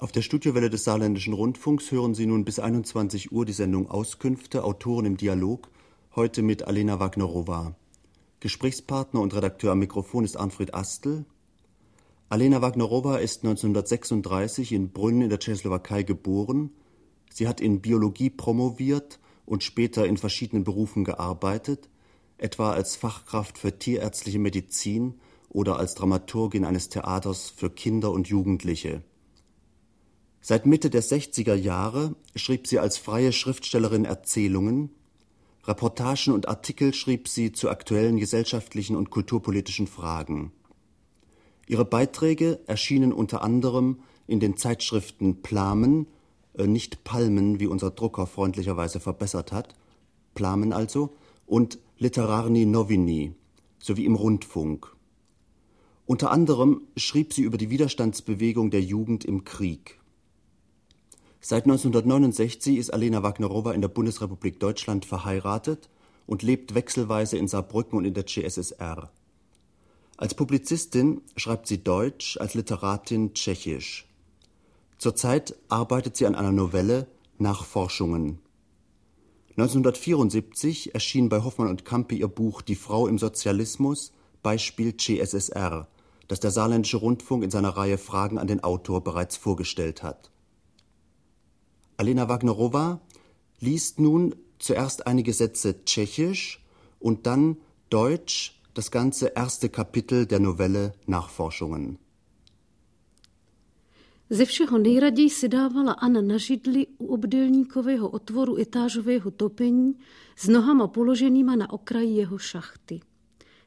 Auf der Studiowelle des Saarländischen Rundfunks hören Sie nun bis 21 Uhr die Sendung Auskünfte, Autoren im Dialog, heute mit Alena Wagnerova. Gesprächspartner und Redakteur am Mikrofon ist Arnfried Astel. Alena Wagnerova ist 1936 in Brünn in der Tschechoslowakei geboren. Sie hat in Biologie promoviert und später in verschiedenen Berufen gearbeitet, etwa als Fachkraft für tierärztliche Medizin oder als Dramaturgin eines Theaters für Kinder und Jugendliche. Seit Mitte der 60er Jahre schrieb sie als freie Schriftstellerin Erzählungen, Reportagen und Artikel schrieb sie zu aktuellen gesellschaftlichen und kulturpolitischen Fragen. Ihre Beiträge erschienen unter anderem in den Zeitschriften Plamen, äh, nicht Palmen, wie unser Drucker freundlicherweise verbessert hat, Plamen also, und Literarni Novini, sowie im Rundfunk. Unter anderem schrieb sie über die Widerstandsbewegung der Jugend im Krieg. Seit 1969 ist Alena Wagnerowa in der Bundesrepublik Deutschland verheiratet und lebt wechselweise in Saarbrücken und in der CSSR. Als Publizistin schreibt sie Deutsch, als Literatin Tschechisch. Zurzeit arbeitet sie an einer Novelle Nachforschungen. 1974 erschien bei Hoffmann und Campi ihr Buch Die Frau im Sozialismus, Beispiel CSSR, das der Saarländische Rundfunk in seiner Reihe Fragen an den Autor bereits vorgestellt hat. Alena Wagnerowa liest nun zuerst einige Sätze Tschechisch und dann Deutsch, das ganze erste Kapitel der Novelle Nachforschungen. Ze všeho nejraději si dávala Anna na židli u obdelníkového otvoru etážového topení s nohama položenýma na okraji jeho šachty.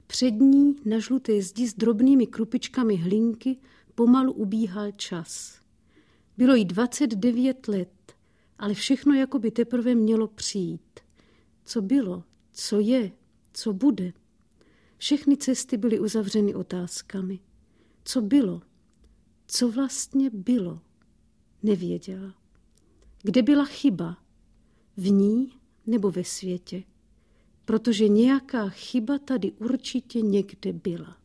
Před ní na žluté zdi s drobnými krupičkami hlinky pomalu ubíhal čas. Bylo jí 29 let ale všechno jako by teprve mělo přijít. Co bylo, co je, co bude. Všechny cesty byly uzavřeny otázkami. Co bylo? Co vlastně bylo? Nevěděla. Kde byla chyba? V ní nebo ve světě? Protože nějaká chyba tady určitě někde byla.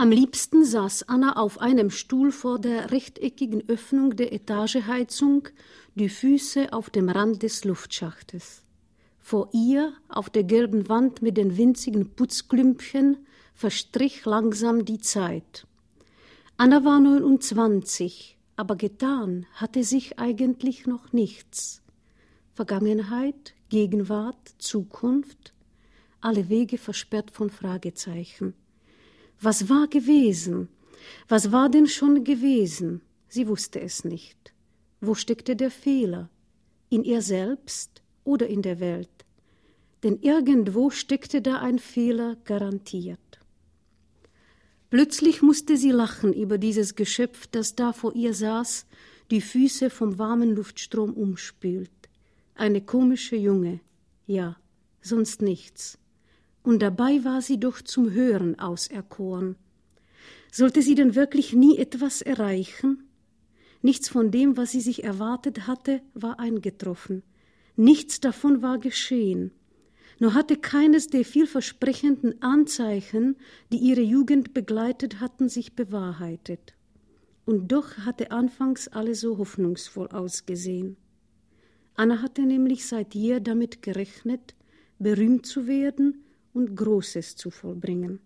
Am liebsten saß Anna auf einem Stuhl vor der rechteckigen Öffnung der Etageheizung, die Füße auf dem Rand des Luftschachtes. Vor ihr, auf der gelben Wand mit den winzigen Putzklümpchen, verstrich langsam die Zeit. Anna war 29, aber getan hatte sich eigentlich noch nichts. Vergangenheit, Gegenwart, Zukunft, alle Wege versperrt von Fragezeichen. Was war gewesen? Was war denn schon gewesen? Sie wusste es nicht. Wo steckte der Fehler? In ihr selbst oder in der Welt? Denn irgendwo steckte da ein Fehler garantiert. Plötzlich musste sie lachen über dieses Geschöpf, das da vor ihr saß, die Füße vom warmen Luftstrom umspült. Eine komische Junge, ja, sonst nichts und dabei war sie doch zum Hören auserkoren. Sollte sie denn wirklich nie etwas erreichen? Nichts von dem, was sie sich erwartet hatte, war eingetroffen. Nichts davon war geschehen. Nur hatte keines der vielversprechenden Anzeichen, die ihre Jugend begleitet hatten, sich bewahrheitet. Und doch hatte anfangs alles so hoffnungsvoll ausgesehen. Anna hatte nämlich seit jeher damit gerechnet, berühmt zu werden und Großes zu vollbringen.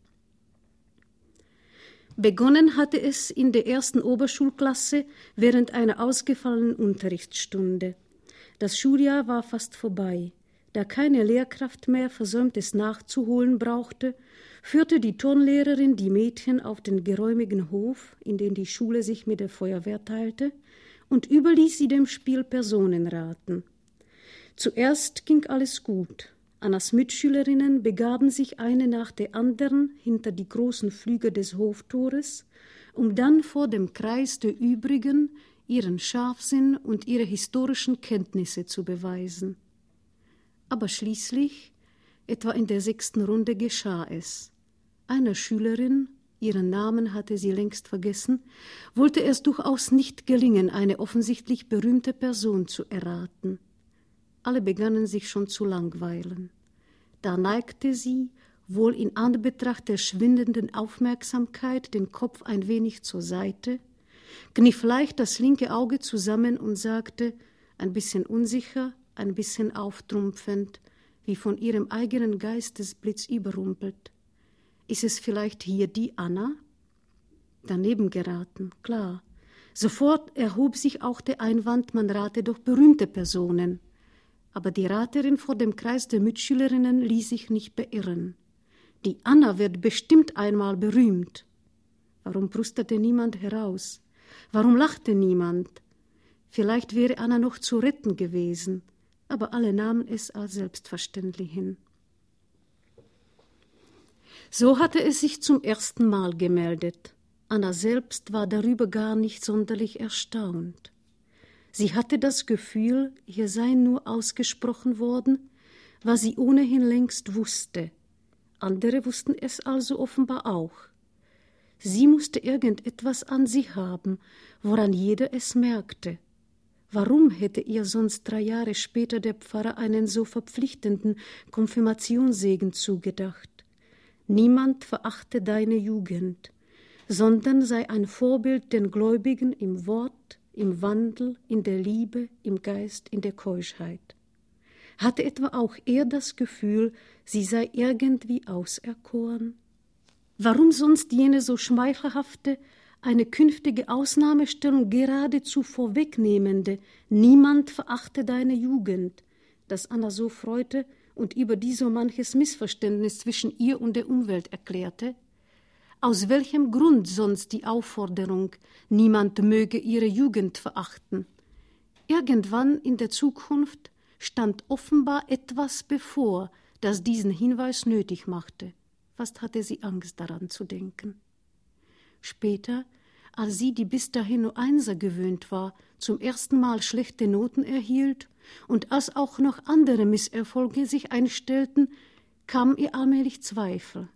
Begonnen hatte es in der ersten Oberschulklasse während einer ausgefallenen Unterrichtsstunde. Das Schuljahr war fast vorbei. Da keine Lehrkraft mehr Versäumtes nachzuholen brauchte, führte die Turnlehrerin die Mädchen auf den geräumigen Hof, in den die Schule sich mit der Feuerwehr teilte, und überließ sie dem Spiel Personenraten. Zuerst ging alles gut. Annas Mitschülerinnen begaben sich eine nach der anderen hinter die großen Flügel des Hoftores, um dann vor dem Kreis der übrigen ihren Scharfsinn und ihre historischen Kenntnisse zu beweisen. Aber schließlich, etwa in der sechsten Runde, geschah es. Einer Schülerin, ihren Namen hatte sie längst vergessen, wollte es durchaus nicht gelingen, eine offensichtlich berühmte Person zu erraten. Alle begannen sich schon zu langweilen. Da neigte sie, wohl in Anbetracht der schwindenden Aufmerksamkeit, den Kopf ein wenig zur Seite, kniff leicht das linke Auge zusammen und sagte, ein bisschen unsicher, ein bisschen auftrumpfend, wie von ihrem eigenen Geistesblitz überrumpelt. Ist es vielleicht hier die Anna? Daneben geraten, klar. Sofort erhob sich auch der Einwand, man rate doch berühmte Personen. Aber die Raterin vor dem Kreis der Mitschülerinnen ließ sich nicht beirren. Die Anna wird bestimmt einmal berühmt. Warum brustete niemand heraus? Warum lachte niemand? Vielleicht wäre Anna noch zu retten gewesen, aber alle nahmen es als selbstverständlich hin. So hatte es sich zum ersten Mal gemeldet. Anna selbst war darüber gar nicht sonderlich erstaunt. Sie hatte das Gefühl, hier sei nur ausgesprochen worden, was sie ohnehin längst wusste. Andere wussten es also offenbar auch. Sie musste irgendetwas an sich haben, woran jeder es merkte. Warum hätte ihr sonst drei Jahre später der Pfarrer einen so verpflichtenden Konfirmationssegen zugedacht? Niemand verachte deine Jugend, sondern sei ein Vorbild den Gläubigen im Wort, im Wandel, in der Liebe, im Geist, in der Keuschheit. Hatte etwa auch er das Gefühl, sie sei irgendwie auserkoren? Warum sonst jene so schmeichelhafte, eine künftige Ausnahmestellung geradezu vorwegnehmende Niemand verachte deine Jugend, das Anna so freute und über die so manches Missverständnis zwischen ihr und der Umwelt erklärte? Aus welchem Grund sonst die Aufforderung, niemand möge ihre Jugend verachten? Irgendwann in der Zukunft stand offenbar etwas bevor, das diesen Hinweis nötig machte. Fast hatte sie Angst daran zu denken. Später, als sie, die bis dahin nur Einser gewöhnt war, zum ersten Mal schlechte Noten erhielt und als auch noch andere Misserfolge sich einstellten, kam ihr allmählich Zweifel.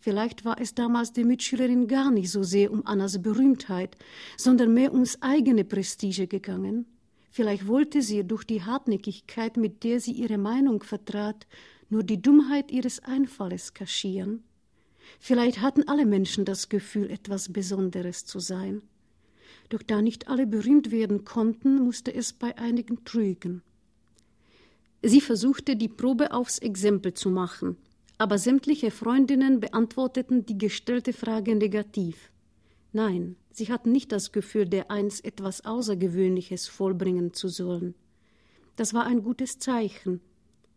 Vielleicht war es damals der Mitschülerin gar nicht so sehr um Annas Berühmtheit, sondern mehr ums eigene Prestige gegangen. Vielleicht wollte sie durch die Hartnäckigkeit, mit der sie ihre Meinung vertrat, nur die Dummheit ihres Einfalles kaschieren. Vielleicht hatten alle Menschen das Gefühl, etwas Besonderes zu sein. Doch da nicht alle berühmt werden konnten, musste es bei einigen trügen. Sie versuchte, die Probe aufs Exempel zu machen, aber sämtliche Freundinnen beantworteten die gestellte Frage negativ. Nein, sie hatten nicht das Gefühl, dereinst etwas Außergewöhnliches vollbringen zu sollen. Das war ein gutes Zeichen,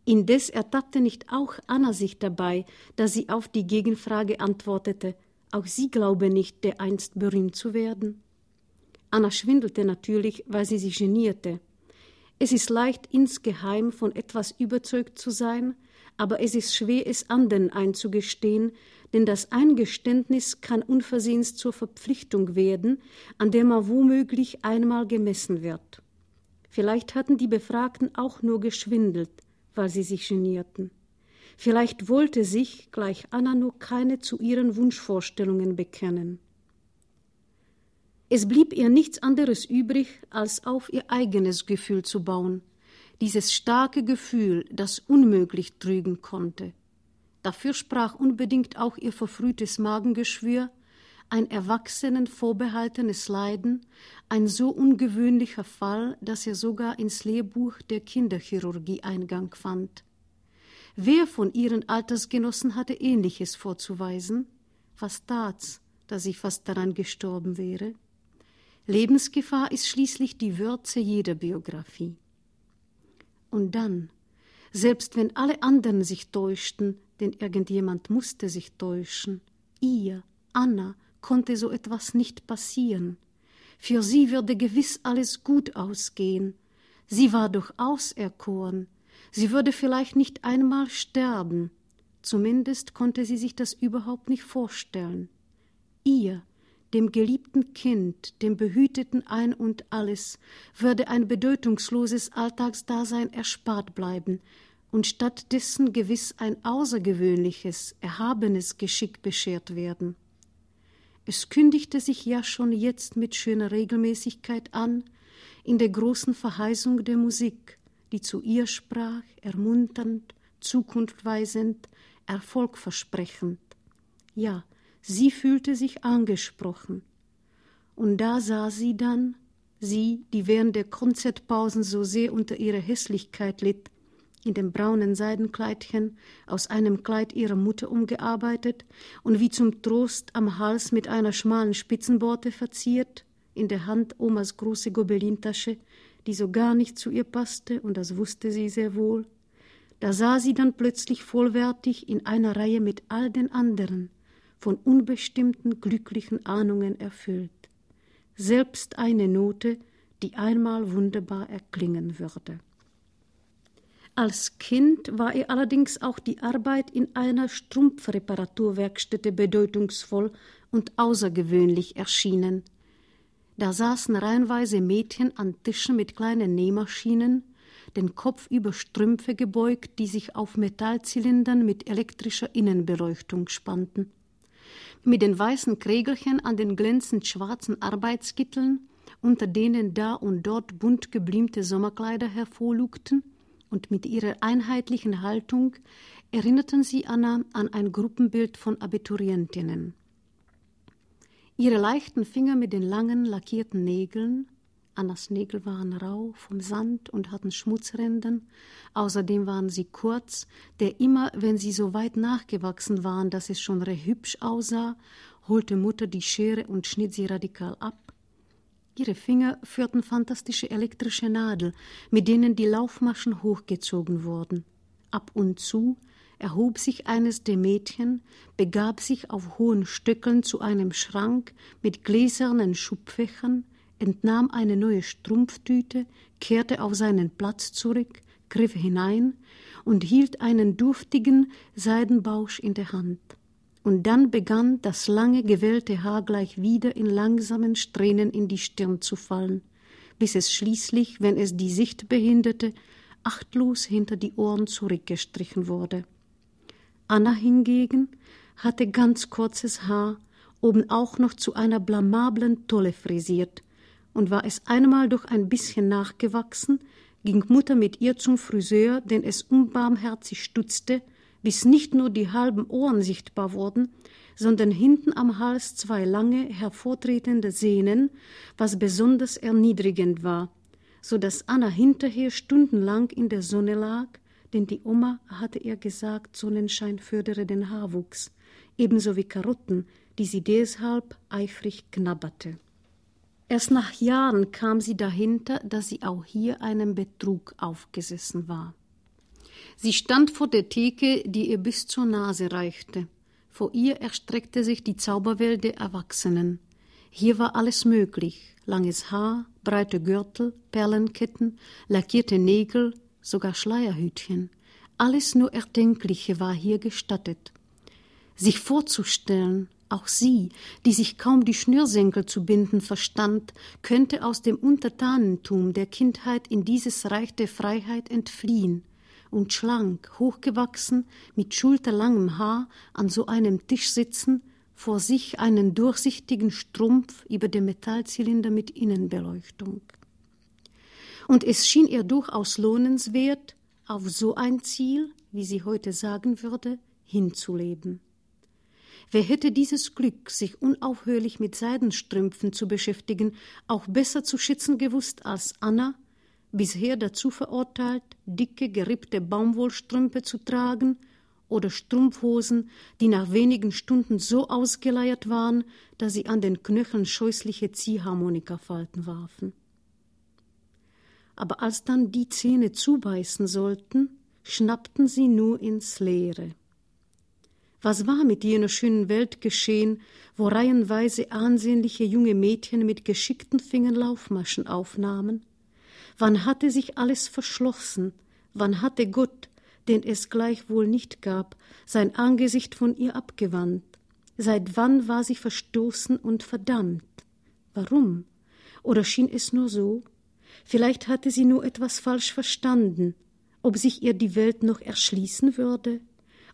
Indes ertappte nicht auch Anna sich dabei, dass sie auf die Gegenfrage antwortete, auch sie glaube nicht, dereinst berühmt zu werden. Anna schwindelte natürlich, weil sie sich genierte. Es ist leicht, insgeheim von etwas überzeugt zu sein, aber es ist schwer, es anderen einzugestehen, denn das Eingeständnis kann unversehens zur Verpflichtung werden, an der man womöglich einmal gemessen wird. Vielleicht hatten die Befragten auch nur geschwindelt, weil sie sich genierten. Vielleicht wollte sich, gleich Anna, nur keine zu ihren Wunschvorstellungen bekennen. Es blieb ihr nichts anderes übrig, als auf ihr eigenes Gefühl zu bauen, dieses starke Gefühl, das unmöglich trügen konnte. Dafür sprach unbedingt auch ihr verfrühtes Magengeschwür, ein erwachsenen vorbehaltenes Leiden, ein so ungewöhnlicher Fall, dass er sogar ins Lehrbuch der Kinderchirurgie Eingang fand. Wer von ihren Altersgenossen hatte Ähnliches vorzuweisen? Was tat's, dass sie fast daran gestorben wäre? Lebensgefahr ist schließlich die Würze jeder Biografie. Und dann, selbst wenn alle anderen sich täuschten, denn irgendjemand musste sich täuschen, ihr, Anna, konnte so etwas nicht passieren. Für sie würde gewiss alles gut ausgehen. Sie war doch auserkoren. Sie würde vielleicht nicht einmal sterben. Zumindest konnte sie sich das überhaupt nicht vorstellen. Ihr, dem geliebten Kind, dem behüteten Ein und alles, würde ein bedeutungsloses Alltagsdasein erspart bleiben und stattdessen gewiss ein außergewöhnliches, erhabenes Geschick beschert werden. Es kündigte sich ja schon jetzt mit schöner Regelmäßigkeit an, in der großen Verheißung der Musik, die zu ihr sprach, ermunternd, zukunftweisend, erfolgversprechend. Ja, sie fühlte sich angesprochen. Und da sah sie dann, sie, die während der Konzertpausen so sehr unter ihrer Hässlichkeit litt, in dem braunen Seidenkleidchen, aus einem Kleid ihrer Mutter umgearbeitet und wie zum Trost am Hals mit einer schmalen Spitzenborte verziert, in der Hand Omas große Gobelintasche, die so gar nicht zu ihr passte, und das wusste sie sehr wohl. Da sah sie dann plötzlich vollwertig in einer Reihe mit all den anderen, von unbestimmten glücklichen Ahnungen erfüllt. Selbst eine Note, die einmal wunderbar erklingen würde. Als Kind war ihr allerdings auch die Arbeit in einer Strumpfreparaturwerkstätte bedeutungsvoll und außergewöhnlich erschienen. Da saßen reihenweise Mädchen an Tischen mit kleinen Nähmaschinen, den Kopf über Strümpfe gebeugt, die sich auf Metallzylindern mit elektrischer Innenbeleuchtung spannten. Mit den weißen Krägelchen an den glänzend schwarzen Arbeitskitteln, unter denen da und dort bunt geblümte Sommerkleider hervorlugten, und mit ihrer einheitlichen Haltung erinnerten sie Anna an ein Gruppenbild von Abiturientinnen. Ihre leichten Finger mit den langen, lackierten Nägeln, Annas Nägel waren rau vom Sand und hatten Schmutzrändern, außerdem waren sie kurz, der immer, wenn sie so weit nachgewachsen waren, dass es schon recht hübsch aussah, holte Mutter die Schere und schnitt sie radikal ab, Ihre Finger führten fantastische elektrische Nadel, mit denen die Laufmaschen hochgezogen wurden. Ab und zu erhob sich eines der Mädchen, begab sich auf hohen Stöckeln zu einem Schrank mit gläsernen Schubfächern, entnahm eine neue Strumpftüte, kehrte auf seinen Platz zurück, griff hinein und hielt einen duftigen Seidenbausch in der Hand und dann begann das lange gewellte Haar gleich wieder in langsamen Strähnen in die Stirn zu fallen, bis es schließlich, wenn es die Sicht behinderte, achtlos hinter die Ohren zurückgestrichen wurde. Anna hingegen hatte ganz kurzes Haar, oben auch noch zu einer blamablen Tolle frisiert, und war es einmal doch ein bisschen nachgewachsen, ging Mutter mit ihr zum Friseur, den es unbarmherzig stutzte, bis nicht nur die halben Ohren sichtbar wurden, sondern hinten am Hals zwei lange, hervortretende Sehnen, was besonders erniedrigend war, so dass Anna hinterher stundenlang in der Sonne lag, denn die Oma hatte ihr gesagt, Sonnenschein fördere den Haarwuchs, ebenso wie Karotten, die sie deshalb eifrig knabberte. Erst nach Jahren kam sie dahinter, dass sie auch hier einem Betrug aufgesessen war. Sie stand vor der Theke, die ihr bis zur Nase reichte. Vor ihr erstreckte sich die Zauberwelt der Erwachsenen. Hier war alles möglich: langes Haar, breite Gürtel, Perlenketten, lackierte Nägel, sogar Schleierhütchen. Alles nur Erdenkliche war hier gestattet. Sich vorzustellen, auch sie, die sich kaum die Schnürsenkel zu binden verstand, könnte aus dem Untertanentum der Kindheit in dieses Reich der Freiheit entfliehen und schlank, hochgewachsen, mit schulterlangem Haar an so einem Tisch sitzen, vor sich einen durchsichtigen Strumpf über dem Metallzylinder mit Innenbeleuchtung. Und es schien ihr durchaus lohnenswert, auf so ein Ziel, wie sie heute sagen würde, hinzuleben. Wer hätte dieses Glück, sich unaufhörlich mit Seidenstrümpfen zu beschäftigen, auch besser zu schätzen gewusst als Anna, bisher dazu verurteilt, dicke, gerippte Baumwollstrümpfe zu tragen oder Strumpfhosen, die nach wenigen Stunden so ausgeleiert waren, dass sie an den Knöcheln scheußliche Ziehharmonikafalten warfen. Aber als dann die Zähne zubeißen sollten, schnappten sie nur ins Leere. Was war mit jener schönen Welt geschehen, wo reihenweise ansehnliche junge Mädchen mit geschickten Fingern Laufmaschen aufnahmen? Wann hatte sich alles verschlossen? Wann hatte Gott, den es gleichwohl nicht gab, sein Angesicht von ihr abgewandt? Seit wann war sie verstoßen und verdammt? Warum? Oder schien es nur so? Vielleicht hatte sie nur etwas falsch verstanden, ob sich ihr die Welt noch erschließen würde,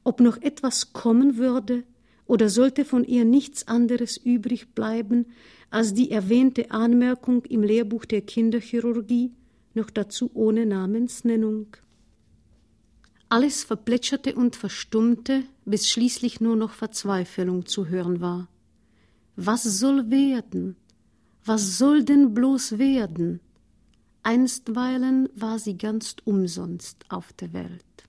ob noch etwas kommen würde, oder sollte von ihr nichts anderes übrig bleiben als die erwähnte Anmerkung im Lehrbuch der Kinderchirurgie, noch dazu ohne Namensnennung. Alles verplätscherte und verstummte, bis schließlich nur noch Verzweiflung zu hören war. Was soll werden? Was soll denn bloß werden? Einstweilen war sie ganz umsonst auf der Welt.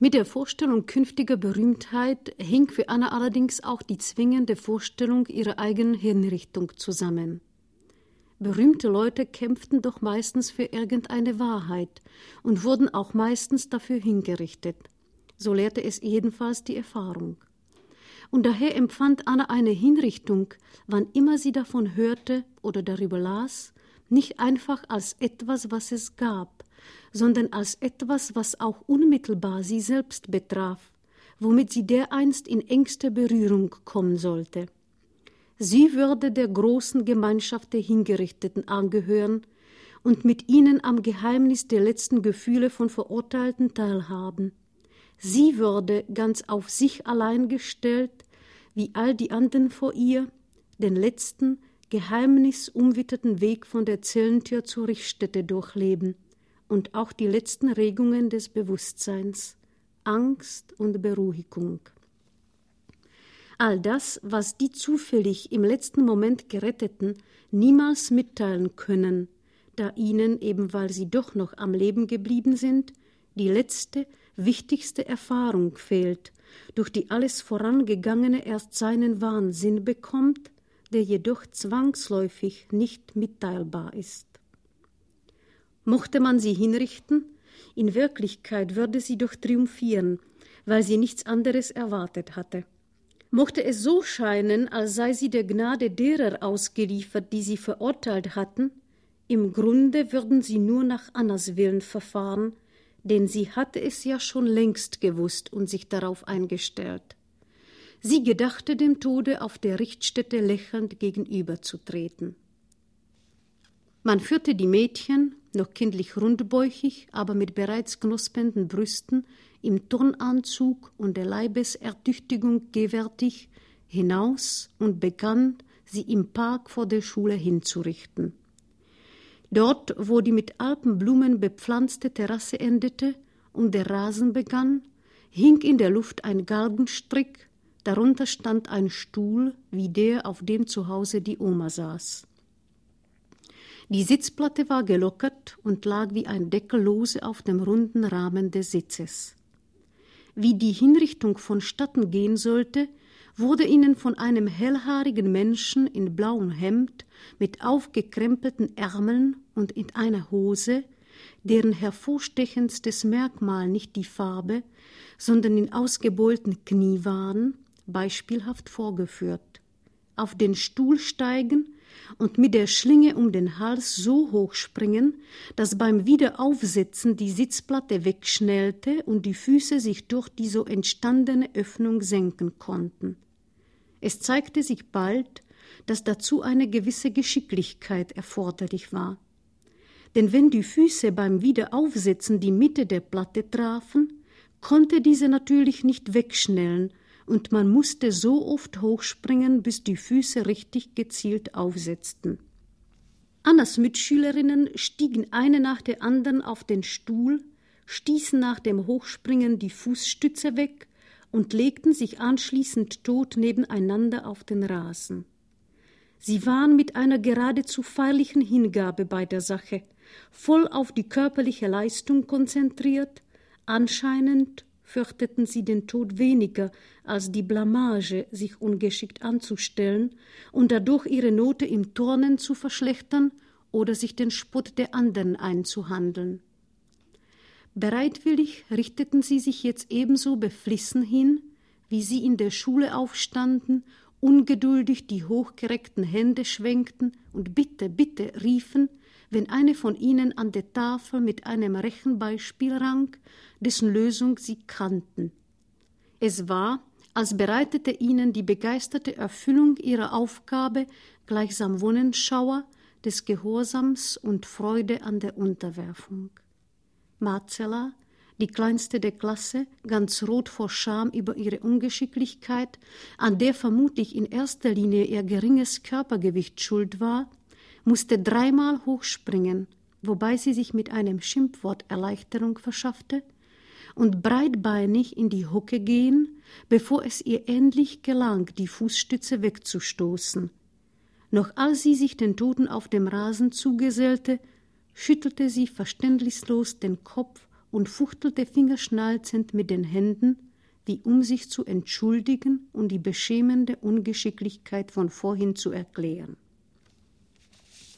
Mit der Vorstellung künftiger Berühmtheit hing für Anna allerdings auch die zwingende Vorstellung ihrer eigenen Hinrichtung zusammen. Berühmte Leute kämpften doch meistens für irgendeine Wahrheit und wurden auch meistens dafür hingerichtet. So lehrte es jedenfalls die Erfahrung. Und daher empfand Anna eine Hinrichtung, wann immer sie davon hörte oder darüber las, nicht einfach als etwas, was es gab, sondern als etwas, was auch unmittelbar sie selbst betraf, womit sie dereinst in engste Berührung kommen sollte. Sie würde der großen Gemeinschaft der Hingerichteten angehören und mit ihnen am Geheimnis der letzten Gefühle von Verurteilten teilhaben. Sie würde ganz auf sich allein gestellt, wie all die anderen vor ihr, den letzten, geheimnisumwitterten Weg von der Zellentür zur Richtstätte durchleben und auch die letzten Regungen des Bewusstseins, Angst und Beruhigung. All das, was die zufällig im letzten Moment Geretteten niemals mitteilen können, da ihnen, eben weil sie doch noch am Leben geblieben sind, die letzte, wichtigste Erfahrung fehlt, durch die alles Vorangegangene erst seinen Wahnsinn bekommt, der jedoch zwangsläufig nicht mitteilbar ist. Mochte man sie hinrichten, in Wirklichkeit würde sie doch triumphieren, weil sie nichts anderes erwartet hatte. Mochte es so scheinen, als sei sie der Gnade derer ausgeliefert, die sie verurteilt hatten, im Grunde würden sie nur nach Annas Willen verfahren, denn sie hatte es ja schon längst gewusst und sich darauf eingestellt. Sie gedachte dem Tode auf der Richtstätte lächelnd gegenüberzutreten. Man führte die Mädchen, noch kindlich rundbäuchig, aber mit bereits knospenden Brüsten, im Turnanzug und der Leibesertüchtigung gewärtig, hinaus und begann, sie im Park vor der Schule hinzurichten. Dort, wo die mit Alpenblumen bepflanzte Terrasse endete und der Rasen begann, hing in der Luft ein Galgenstrick, darunter stand ein Stuhl wie der, auf dem zu Hause die Oma saß. Die Sitzplatte war gelockert und lag wie ein Deckel lose auf dem runden Rahmen des Sitzes. Wie die Hinrichtung vonstatten gehen sollte, wurde ihnen von einem hellhaarigen Menschen in blauem Hemd mit aufgekrempelten Ärmeln und in einer Hose, deren hervorstechendstes Merkmal nicht die Farbe, sondern in ausgebeulten Knie waren, beispielhaft vorgeführt. Auf den Stuhl steigen und mit der Schlinge um den Hals so hoch springen, dass beim Wiederaufsetzen die Sitzplatte wegschnellte und die Füße sich durch die so entstandene Öffnung senken konnten. Es zeigte sich bald, dass dazu eine gewisse Geschicklichkeit erforderlich war. Denn wenn die Füße beim Wiederaufsetzen die Mitte der Platte trafen, konnte diese natürlich nicht wegschnellen, und man musste so oft hochspringen, bis die Füße richtig gezielt aufsetzten. Annas Mitschülerinnen stiegen eine nach der anderen auf den Stuhl, stießen nach dem Hochspringen die Fußstütze weg und legten sich anschließend tot nebeneinander auf den Rasen. Sie waren mit einer geradezu feierlichen Hingabe bei der Sache, voll auf die körperliche Leistung konzentriert, anscheinend fürchteten sie den Tod weniger als die Blamage, sich ungeschickt anzustellen und dadurch ihre Note im Turnen zu verschlechtern oder sich den Spott der anderen einzuhandeln. Bereitwillig richteten sie sich jetzt ebenso beflissen hin, wie sie in der Schule aufstanden, ungeduldig die hochgereckten Hände schwenkten und Bitte, bitte riefen, wenn eine von ihnen an der Tafel mit einem Rechenbeispiel rang, dessen Lösung sie kannten. Es war, als bereitete ihnen die begeisterte Erfüllung ihrer Aufgabe gleichsam Wonnenschauer des Gehorsams und Freude an der Unterwerfung. Marcella, die kleinste der Klasse, ganz rot vor Scham über ihre Ungeschicklichkeit, an der vermutlich in erster Linie ihr geringes Körpergewicht schuld war, musste dreimal hochspringen, wobei sie sich mit einem Schimpfwort Erleichterung verschaffte, und breitbeinig in die Hocke gehen, bevor es ihr endlich gelang, die Fußstütze wegzustoßen. Noch als sie sich den Toten auf dem Rasen zugesellte, schüttelte sie verständnislos den Kopf und fuchtelte fingerschnalzend mit den Händen, wie um sich zu entschuldigen und die beschämende Ungeschicklichkeit von vorhin zu erklären.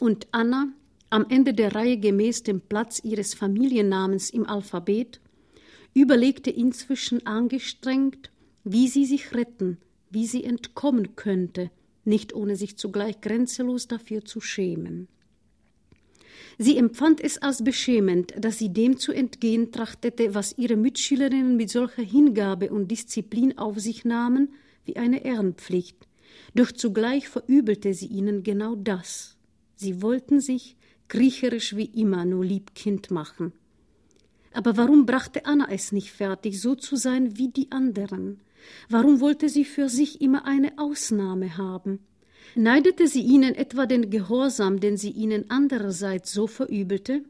Und Anna, am Ende der Reihe gemäß dem Platz ihres Familiennamens im Alphabet, überlegte inzwischen angestrengt, wie sie sich retten, wie sie entkommen könnte, nicht ohne sich zugleich grenzenlos dafür zu schämen. Sie empfand es als beschämend, dass sie dem zu entgehen trachtete, was ihre Mitschülerinnen mit solcher Hingabe und Disziplin auf sich nahmen, wie eine Ehrenpflicht. Doch zugleich verübelte sie ihnen genau das. Sie wollten sich, kriecherisch wie immer, nur Liebkind machen. Aber warum brachte Anna es nicht fertig, so zu sein wie die anderen? Warum wollte sie für sich immer eine Ausnahme haben? Neidete sie ihnen etwa den Gehorsam, den sie ihnen andererseits so verübelte?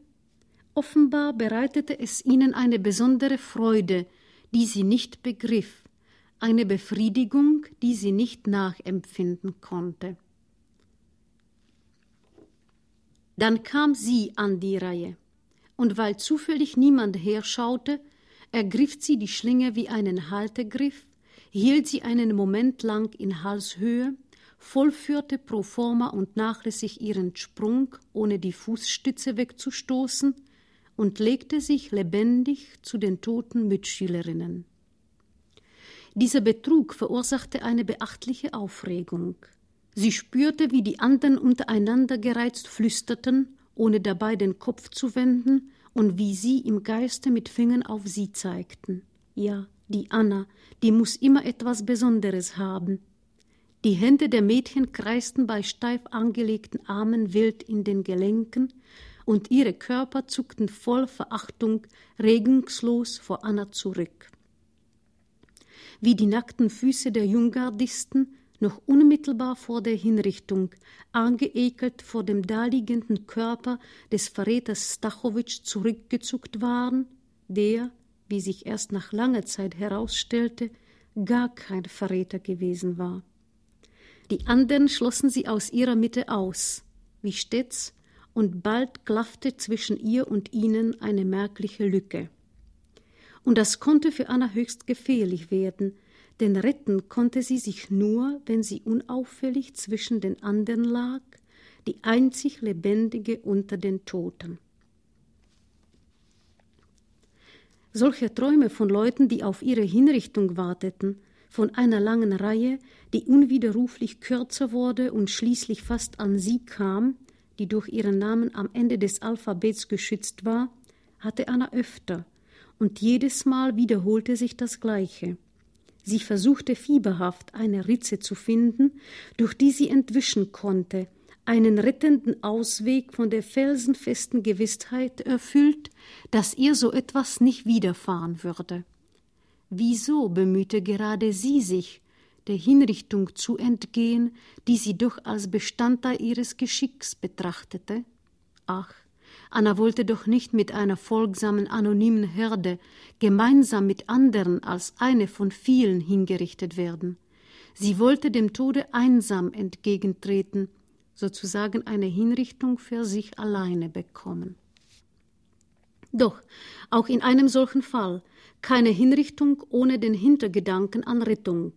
Offenbar bereitete es ihnen eine besondere Freude, die sie nicht begriff, eine Befriedigung, die sie nicht nachempfinden konnte. Dann kam sie an die Reihe, und weil zufällig niemand herschaute, ergriff sie die Schlinge wie einen Haltegriff, hielt sie einen Moment lang in Halshöhe vollführte pro forma und nachlässig ihren Sprung, ohne die Fußstütze wegzustoßen, und legte sich lebendig zu den toten Mitschülerinnen. Dieser Betrug verursachte eine beachtliche Aufregung. Sie spürte, wie die anderen untereinander gereizt flüsterten, ohne dabei den Kopf zu wenden, und wie sie im Geiste mit Fingern auf sie zeigten. Ja, die Anna, die muss immer etwas Besonderes haben, die Hände der Mädchen kreisten bei steif angelegten Armen wild in den Gelenken, und ihre Körper zuckten voll Verachtung regungslos vor Anna zurück. Wie die nackten Füße der Junggardisten, noch unmittelbar vor der Hinrichtung, angeekelt vor dem daliegenden Körper des Verräters Stachowitsch zurückgezuckt waren, der, wie sich erst nach langer Zeit herausstellte, gar kein Verräter gewesen war. Die anderen schlossen sie aus ihrer Mitte aus, wie stets, und bald klaffte zwischen ihr und ihnen eine merkliche Lücke. Und das konnte für Anna höchst gefährlich werden, denn retten konnte sie sich nur, wenn sie unauffällig zwischen den anderen lag, die einzig Lebendige unter den Toten. Solche Träume von Leuten, die auf ihre Hinrichtung warteten, von einer langen Reihe, die unwiderruflich kürzer wurde und schließlich fast an sie kam, die durch ihren Namen am Ende des Alphabets geschützt war, hatte Anna öfter, und jedes Mal wiederholte sich das Gleiche. Sie versuchte fieberhaft eine Ritze zu finden, durch die sie entwischen konnte, einen rettenden Ausweg von der felsenfesten Gewissheit erfüllt, dass ihr so etwas nicht widerfahren würde. Wieso bemühte gerade sie sich, der Hinrichtung zu entgehen, die sie doch als Bestandteil ihres Geschicks betrachtete? Ach, Anna wollte doch nicht mit einer folgsamen anonymen Herde gemeinsam mit anderen als eine von vielen hingerichtet werden. Sie wollte dem Tode einsam entgegentreten, sozusagen eine Hinrichtung für sich alleine bekommen. Doch auch in einem solchen Fall keine Hinrichtung ohne den Hintergedanken an Rettung.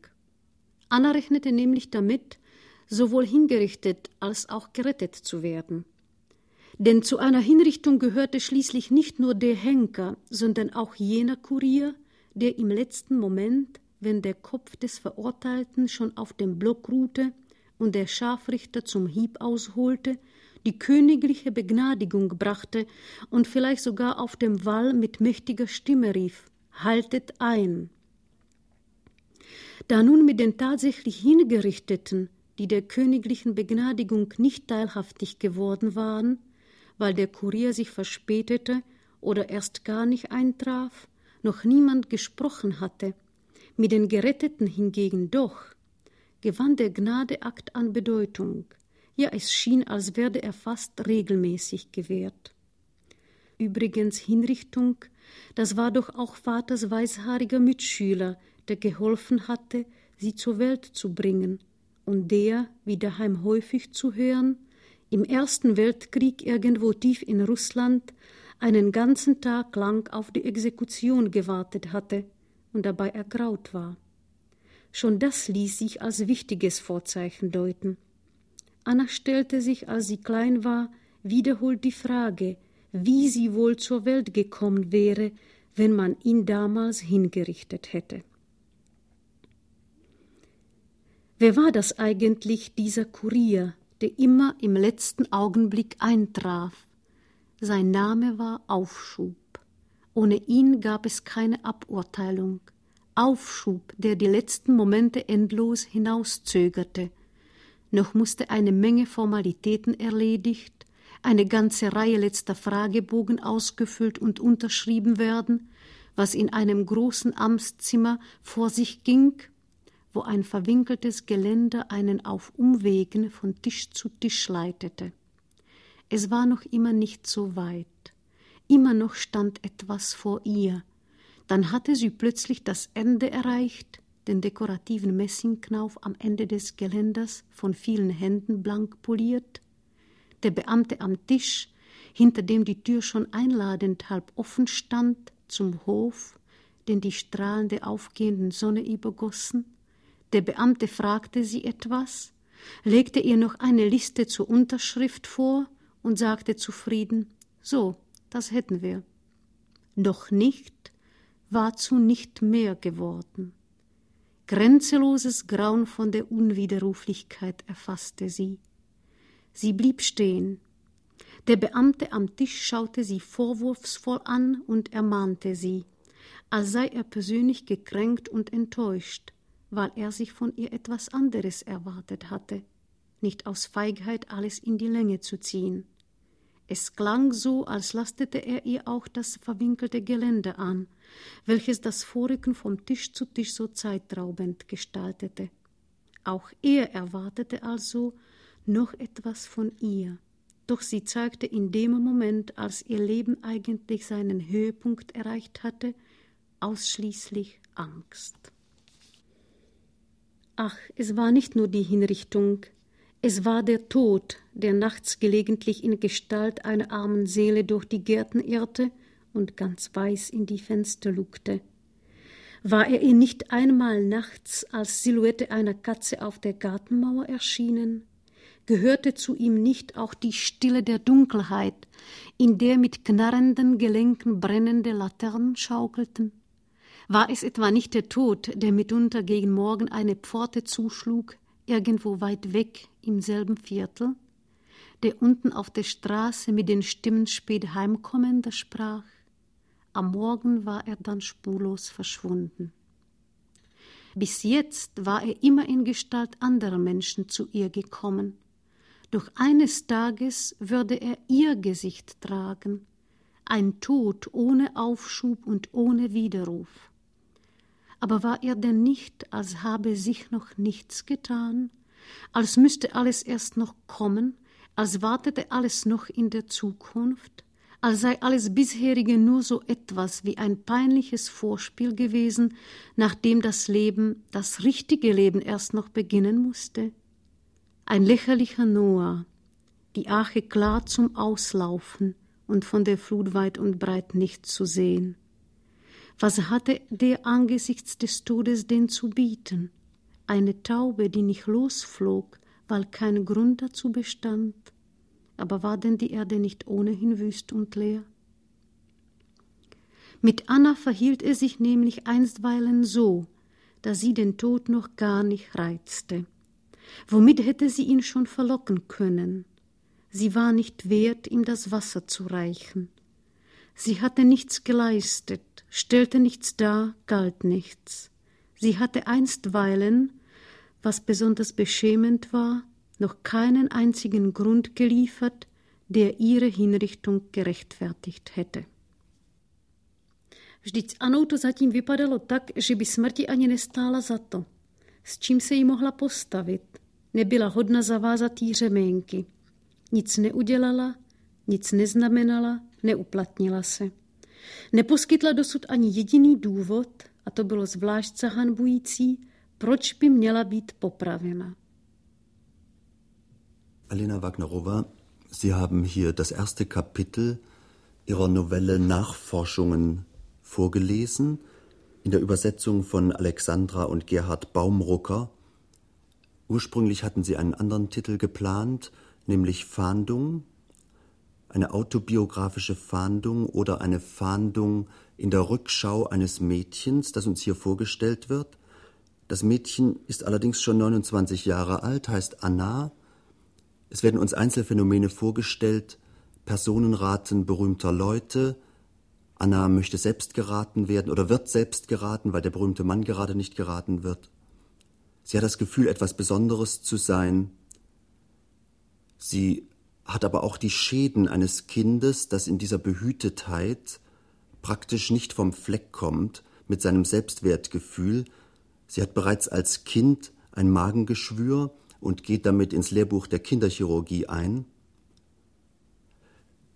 Anna rechnete nämlich damit, sowohl hingerichtet als auch gerettet zu werden. Denn zu einer Hinrichtung gehörte schließlich nicht nur der Henker, sondern auch jener Kurier, der im letzten Moment, wenn der Kopf des Verurteilten schon auf dem Block ruhte und der Scharfrichter zum Hieb ausholte, die königliche Begnadigung brachte und vielleicht sogar auf dem Wall mit mächtiger Stimme rief haltet ein. Da nun mit den tatsächlich Hingerichteten, die der königlichen Begnadigung nicht teilhaftig geworden waren, weil der Kurier sich verspätete oder erst gar nicht eintraf, noch niemand gesprochen hatte, mit den Geretteten hingegen doch, gewann der Gnadeakt an Bedeutung, ja es schien, als werde er fast regelmäßig gewährt. Übrigens Hinrichtung das war doch auch Vaters weißhaariger Mitschüler, der geholfen hatte, sie zur Welt zu bringen und der, wie daheim häufig zu hören, im Ersten Weltkrieg irgendwo tief in Russland einen ganzen Tag lang auf die Exekution gewartet hatte und dabei ergraut war. Schon das ließ sich als wichtiges Vorzeichen deuten. Anna stellte sich, als sie klein war, wiederholt die Frage, wie sie wohl zur Welt gekommen wäre, wenn man ihn damals hingerichtet hätte. Wer war das eigentlich, dieser Kurier, der immer im letzten Augenblick eintraf? Sein Name war Aufschub. Ohne ihn gab es keine Aburteilung. Aufschub, der die letzten Momente endlos hinauszögerte. Noch musste eine Menge Formalitäten erledigt, eine ganze Reihe letzter Fragebogen ausgefüllt und unterschrieben werden, was in einem großen Amtszimmer vor sich ging wo ein verwinkeltes Geländer einen auf Umwegen von Tisch zu Tisch leitete. Es war noch immer nicht so weit. Immer noch stand etwas vor ihr. Dann hatte sie plötzlich das Ende erreicht, den dekorativen Messingknauf am Ende des Geländers von vielen Händen blank poliert. Der Beamte am Tisch, hinter dem die Tür schon einladend halb offen stand, zum Hof, den die Strahlen der aufgehenden Sonne übergossen. Der Beamte fragte sie etwas, legte ihr noch eine Liste zur Unterschrift vor und sagte zufrieden So, das hätten wir. Doch nicht war zu nicht mehr geworden. Grenzenloses Grauen von der Unwiderruflichkeit erfasste sie. Sie blieb stehen. Der Beamte am Tisch schaute sie vorwurfsvoll an und ermahnte sie, als sei er persönlich gekränkt und enttäuscht weil er sich von ihr etwas anderes erwartet hatte, nicht aus Feigheit alles in die Länge zu ziehen. Es klang so, als lastete er ihr auch das verwinkelte Gelände an, welches das Vorrücken vom Tisch zu Tisch so zeitraubend gestaltete. Auch er erwartete also noch etwas von ihr, doch sie zeigte in dem Moment, als ihr Leben eigentlich seinen Höhepunkt erreicht hatte, ausschließlich Angst. Ach, es war nicht nur die Hinrichtung, es war der Tod, der nachts gelegentlich in Gestalt einer armen Seele durch die Gärten irrte und ganz weiß in die Fenster lugte. War er ihr nicht einmal nachts als Silhouette einer Katze auf der Gartenmauer erschienen? Gehörte zu ihm nicht auch die Stille der Dunkelheit, in der mit knarrenden Gelenken brennende Laternen schaukelten? War es etwa nicht der Tod, der mitunter gegen Morgen eine Pforte zuschlug, irgendwo weit weg im selben Viertel, der unten auf der Straße mit den Stimmen spät heimkommender sprach? Am Morgen war er dann spurlos verschwunden. Bis jetzt war er immer in Gestalt anderer Menschen zu ihr gekommen. Doch eines Tages würde er ihr Gesicht tragen, ein Tod ohne Aufschub und ohne Widerruf. Aber war er denn nicht, als habe sich noch nichts getan, als müsste alles erst noch kommen, als wartete alles noch in der Zukunft, als sei alles bisherige nur so etwas wie ein peinliches Vorspiel gewesen, nachdem das Leben, das richtige Leben erst noch beginnen musste? Ein lächerlicher Noah, die Arche klar zum Auslaufen und von der Flut weit und breit nicht zu sehen. Was hatte der angesichts des Todes denn zu bieten? Eine Taube, die nicht losflog, weil kein Grund dazu bestand. Aber war denn die Erde nicht ohnehin wüst und leer? Mit Anna verhielt es sich nämlich einstweilen so, dass sie den Tod noch gar nicht reizte. Womit hätte sie ihn schon verlocken können? Sie war nicht wert, ihm das Wasser zu reichen. Sie hatte nichts geleistet, stellte nichts dar, galt nichts. Sie hatte einstweilen, was besonders beschämend war, noch keinen einzigen Grund geliefert, der ihre Hinrichtung gerechtfertigt hätte. Vždyť Anou to zatím vypadalo tak, že by smrti ani nestála za to. S čím se jí mohla postavit? Nebyla hodna zavázat jí řeményky. Nic neudělala, nic neznamenala, neuplatnila se. Neposkytla dosud ani jediný důvod, a to bylo zvlášť zahanbující, proč by měla být popravena. Alena Wagnerova, Sie haben hier das erste Kapitel Ihrer Novelle Nachforschungen vorgelesen, in der Übersetzung von Alexandra und Gerhard Baumrucker. Ursprünglich hatten Sie einen anderen Titel geplant, nämlich Fahndung, eine autobiografische Fahndung oder eine Fahndung in der Rückschau eines Mädchens, das uns hier vorgestellt wird. Das Mädchen ist allerdings schon 29 Jahre alt, heißt Anna. Es werden uns Einzelfänomene vorgestellt, Personenraten berühmter Leute. Anna möchte selbst geraten werden oder wird selbst geraten, weil der berühmte Mann gerade nicht geraten wird. Sie hat das Gefühl, etwas Besonderes zu sein. Sie hat aber auch die Schäden eines Kindes, das in dieser Behütetheit praktisch nicht vom Fleck kommt mit seinem Selbstwertgefühl. Sie hat bereits als Kind ein Magengeschwür und geht damit ins Lehrbuch der Kinderchirurgie ein.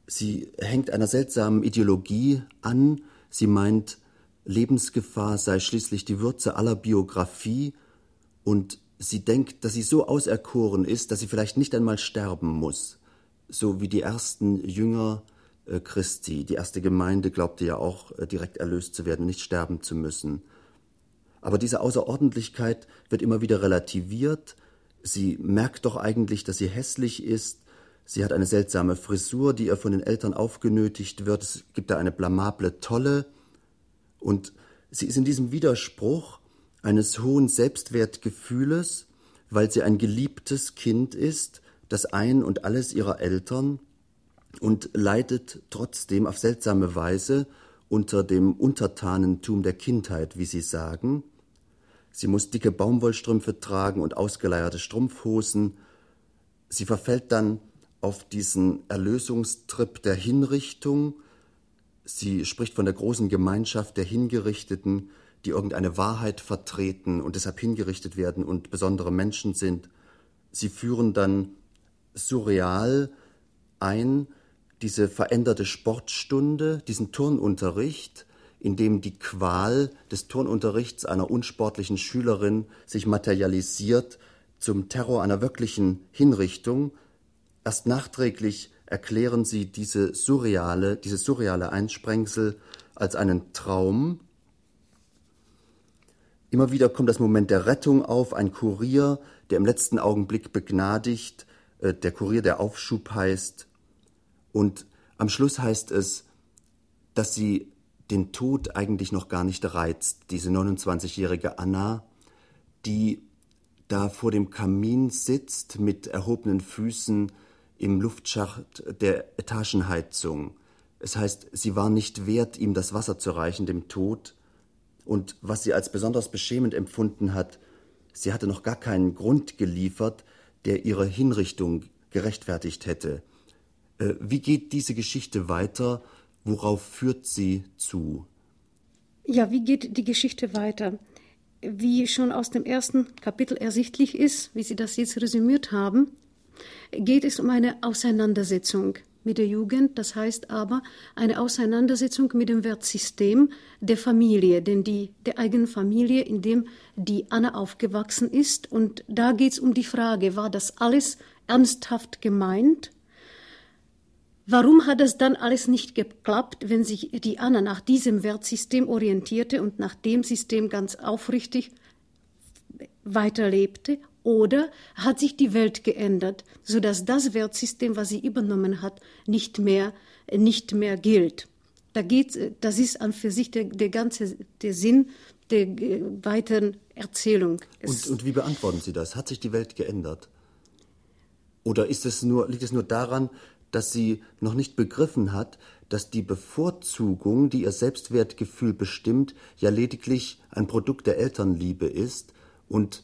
Sie hängt einer seltsamen Ideologie an. Sie meint, Lebensgefahr sei schließlich die Würze aller Biografie und sie denkt, dass sie so auserkoren ist, dass sie vielleicht nicht einmal sterben muss, so wie die ersten Jünger äh, Christi. Die erste Gemeinde glaubte ja auch äh, direkt erlöst zu werden, nicht sterben zu müssen. Aber diese Außerordentlichkeit wird immer wieder relativiert. Sie merkt doch eigentlich, dass sie hässlich ist. Sie hat eine seltsame Frisur, die ihr von den Eltern aufgenötigt wird. Es gibt da eine blamable Tolle. Und sie ist in diesem Widerspruch eines hohen Selbstwertgefühles, weil sie ein geliebtes Kind ist, das ein und alles ihrer Eltern und leidet trotzdem auf seltsame Weise unter dem Untertanentum der Kindheit, wie sie sagen. Sie muss dicke Baumwollstrümpfe tragen und ausgeleierte Strumpfhosen. Sie verfällt dann auf diesen Erlösungstrip der Hinrichtung. Sie spricht von der großen Gemeinschaft der Hingerichteten, die irgendeine Wahrheit vertreten und deshalb hingerichtet werden und besondere Menschen sind. Sie führen dann surreal ein diese veränderte Sportstunde, diesen Turnunterricht, in dem die Qual des Turnunterrichts einer unsportlichen Schülerin sich materialisiert zum Terror einer wirklichen Hinrichtung. Erst nachträglich erklären sie diese surreale, diese surreale Einsprengsel als einen Traum. Immer wieder kommt das Moment der Rettung auf, ein Kurier, der im letzten Augenblick begnadigt, äh, der Kurier, der Aufschub heißt. Und am Schluss heißt es, dass sie den Tod eigentlich noch gar nicht reizt, diese 29-jährige Anna, die da vor dem Kamin sitzt mit erhobenen Füßen im Luftschacht der Etagenheizung. Es heißt, sie war nicht wert, ihm das Wasser zu reichen, dem Tod. Und was sie als besonders beschämend empfunden hat, sie hatte noch gar keinen Grund geliefert, der ihre Hinrichtung gerechtfertigt hätte. Äh, wie geht diese Geschichte weiter? Worauf führt sie zu? Ja, wie geht die Geschichte weiter? Wie schon aus dem ersten Kapitel ersichtlich ist, wie Sie das jetzt resümiert haben, geht es um eine Auseinandersetzung mit der Jugend, das heißt aber eine Auseinandersetzung mit dem Wertsystem der Familie, denn die der eigenen Familie, in dem die Anna aufgewachsen ist. Und da geht es um die Frage, war das alles ernsthaft gemeint Warum hat es dann alles nicht geklappt, wenn sich die Anna nach diesem Wertsystem orientierte und nach dem System ganz aufrichtig weiterlebte? Oder hat sich die Welt geändert, sodass das Wertsystem, was sie übernommen hat, nicht mehr, nicht mehr gilt? Da geht, das ist an für sich der, der ganze der Sinn der weiteren Erzählung. Und, und wie beantworten Sie das? Hat sich die Welt geändert? Oder ist es nur, liegt es nur daran, dass sie noch nicht begriffen hat, dass die Bevorzugung, die ihr Selbstwertgefühl bestimmt, ja lediglich ein Produkt der Elternliebe ist und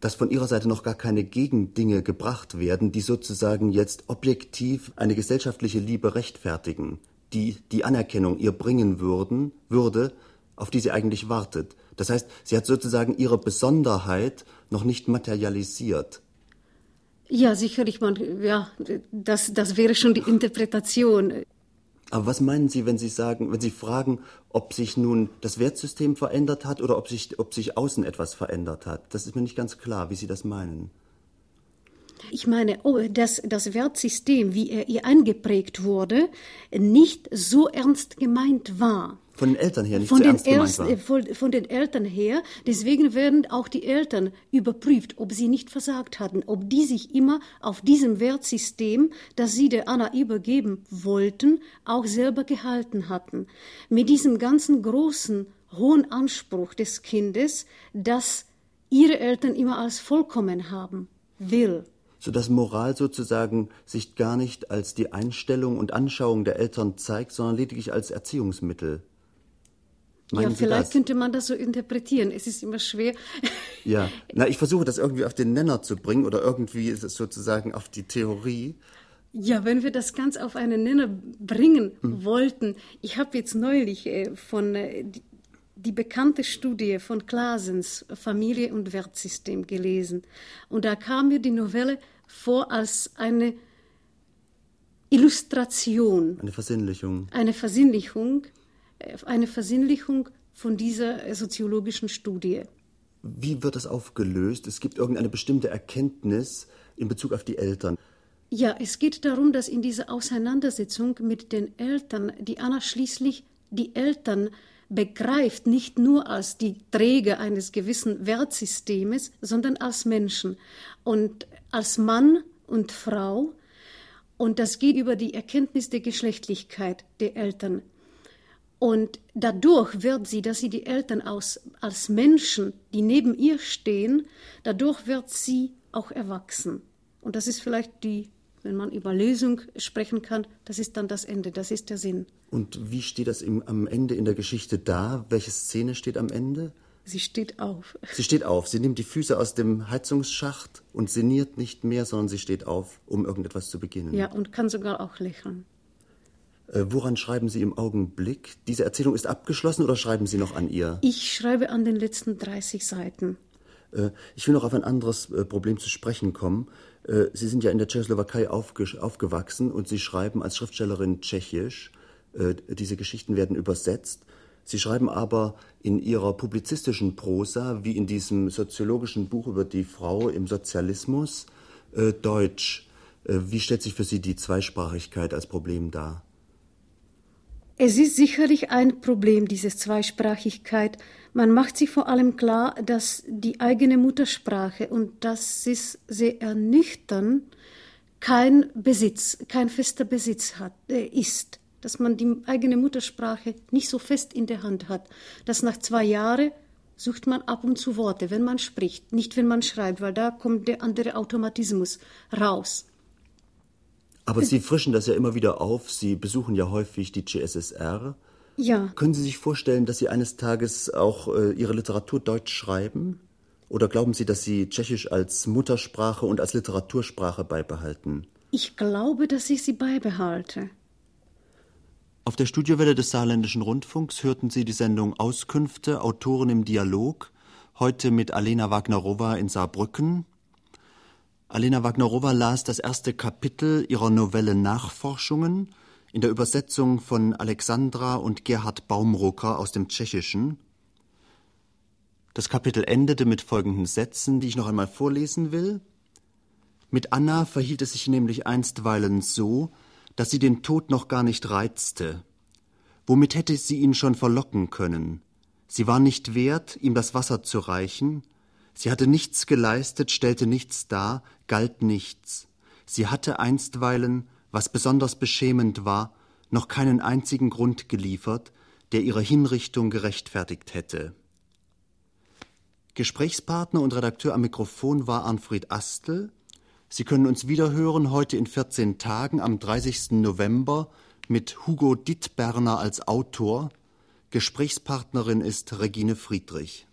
dass von ihrer Seite noch gar keine Gegendinge gebracht werden, die sozusagen jetzt objektiv eine gesellschaftliche Liebe rechtfertigen, die die Anerkennung ihr bringen würden, würde, auf die sie eigentlich wartet. Das heißt, sie hat sozusagen ihre Besonderheit noch nicht materialisiert. Ja, sicherlich, man, ja, das, das wäre schon die Interpretation. Aber was meinen Sie, wenn Sie sagen, wenn Sie fragen, ob sich nun das Wertsystem verändert hat oder ob sich, ob sich außen etwas verändert hat? Das ist mir nicht ganz klar, wie Sie das meinen. Ich meine, oh, dass das Wertsystem, wie er ihr eingeprägt wurde, nicht so ernst gemeint war. Von den Eltern her, nicht von so den, ernst war. von, von den Eltern her. Deswegen werden auch die Eltern überprüft, ob sie nicht versagt hatten, ob die sich immer auf diesem Wertsystem, das sie der Anna übergeben wollten, auch selber gehalten hatten. Mit diesem ganzen großen, hohen Anspruch des Kindes, dass ihre Eltern immer als vollkommen haben will. sodass Moral sozusagen sich gar nicht als die Einstellung und Anschauung der Eltern zeigt, sondern lediglich als Erziehungsmittel. Meinen ja, vielleicht das? könnte man das so interpretieren. Es ist immer schwer. Ja, na, ich versuche das irgendwie auf den Nenner zu bringen oder irgendwie ist es sozusagen auf die Theorie. Ja, wenn wir das ganz auf einen Nenner bringen wollten. Ich habe jetzt neulich äh, von äh, die, die bekannte Studie von Klasens Familie und Wertsystem gelesen. Und da kam mir die Novelle vor als eine Illustration, Eine Versinnlichung. eine Versinnlichung, eine Versinnlichung von dieser äh, soziologischen Studie. Wie wird das aufgelöst? Es gibt irgendeine bestimmte Erkenntnis in Bezug auf die Eltern. Ja, es geht darum, dass in dieser Auseinandersetzung mit den Eltern die Anna schließlich die Eltern begreift, nicht nur als die Träger eines gewissen Wertsystems, sondern als Menschen und als Mann und Frau. Und das geht über die Erkenntnis der Geschlechtlichkeit der Eltern. Und dadurch wird sie, dass sie die Eltern aus, als Menschen, die neben ihr stehen, dadurch wird sie auch erwachsen. Und das ist vielleicht die, wenn man über Lösung sprechen kann, das ist dann das Ende, das ist der Sinn. Und wie steht das im, am Ende in der Geschichte da? Welche Szene steht am Ende? Sie steht auf. Sie steht auf, sie nimmt die Füße aus dem Heizungsschacht und sinniert nicht mehr, sondern sie steht auf, um irgendetwas zu beginnen. Ja, und kann sogar auch lächeln. Äh, woran schreiben Sie im Augenblick? Diese Erzählung ist abgeschlossen oder schreiben Sie noch an ihr? Ich schreibe an den letzten 30 Seiten. Äh, ich will noch auf ein anderes äh, Problem zu sprechen kommen. Sie sind ja in der Tschechoslowakei aufge aufgewachsen und Sie schreiben als Schriftstellerin Tschechisch. Diese Geschichten werden übersetzt. Sie schreiben aber in Ihrer publizistischen Prosa, wie in diesem soziologischen Buch über die Frau im Sozialismus, Deutsch. Wie stellt sich für Sie die Zweisprachigkeit als Problem dar? Es ist sicherlich ein Problem, diese Zweisprachigkeit. Man macht sich vor allem klar, dass die eigene Muttersprache, und das ist sehr ernüchternd, kein Besitz, kein fester Besitz hat, äh, ist. Dass man die eigene Muttersprache nicht so fest in der Hand hat. Dass nach zwei Jahren sucht man ab und zu Worte, wenn man spricht, nicht wenn man schreibt, weil da kommt der andere Automatismus raus. Aber Sie frischen das ja immer wieder auf. Sie besuchen ja häufig die GSSR. Ja, Können Sie sich vorstellen, dass Sie eines Tages auch äh, Ihre Literatur deutsch schreiben? Oder glauben Sie, dass Sie Tschechisch als Muttersprache und als Literatursprache beibehalten? ich glaube, dass ich sie beibehalte. Auf der Studiowelle des Saarländischen Rundfunks hörten Sie die Sendung Auskünfte, Autoren im Dialog, heute mit Alena Wagnerowa in Saarbrücken. Alena Wagnerowa las das erste Kapitel ihrer Novelle Nachforschungen in der Übersetzung von Alexandra und Gerhard Baumrucker aus dem Tschechischen. Das Kapitel endete mit folgenden Sätzen, die ich noch einmal vorlesen will. Mit Anna verhielt es sich nämlich einstweilen so, dass sie den Tod noch gar nicht reizte. Womit hätte sie ihn schon verlocken können? Sie war nicht wert, ihm das Wasser zu reichen. Sie hatte nichts geleistet, stellte nichts dar, galt nichts. Sie hatte einstweilen, was besonders beschämend war, noch keinen einzigen Grund geliefert, der ihre Hinrichtung gerechtfertigt hätte. Gesprächspartner und Redakteur am Mikrofon war Arnfried Astel. Sie können uns wiederhören heute in 14 Tagen am 30. November mit Hugo Dittberner als Autor. Gesprächspartnerin ist Regine Friedrich.